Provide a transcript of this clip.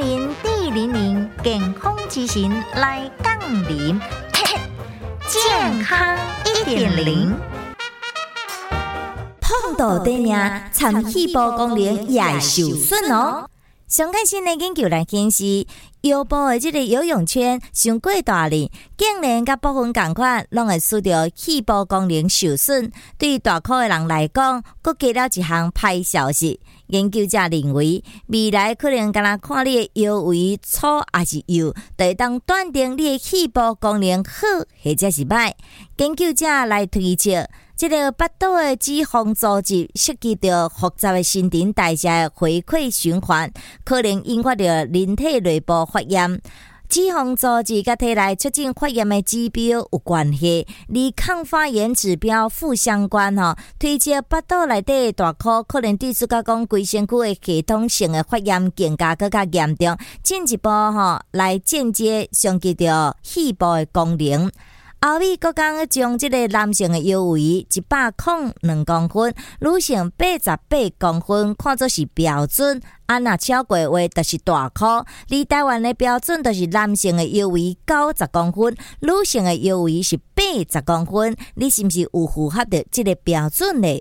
零零健康之行来杠铃，健康一点零。碰到地面，参细胞功能也受损哦。上开新的研究来显示，腰部的这个游泳圈上过大哩，竟然甲部分同款，拢会使到细胞功能受损。对于大块的人来讲，佫加了一项歹消息。研究者认为，未来可能敢若看你的腰围粗还是幼，就会当断定你的细胞功能好或者是歹。研究者来推测。这个巴肚的脂肪组织涉及到复杂的新陈代谢回馈循环，可能引发着人体内部发炎。脂肪组织甲体内促进发炎的指标有关系，而抗发炎指标负相关吼。推测巴肚内底大颗可能对自家讲规身躯的系统性的发炎更加更加严重，进一步吼来间接伤及到细胞的功能。欧美国讲将即个男性的腰围一百零两公分，女性八十八公分看作是标准，啊若超过话就是大箍。而台湾的标准就是男性的腰围九十公分，女性的腰围是八十公分。你是毋是有符合的即个标准呢？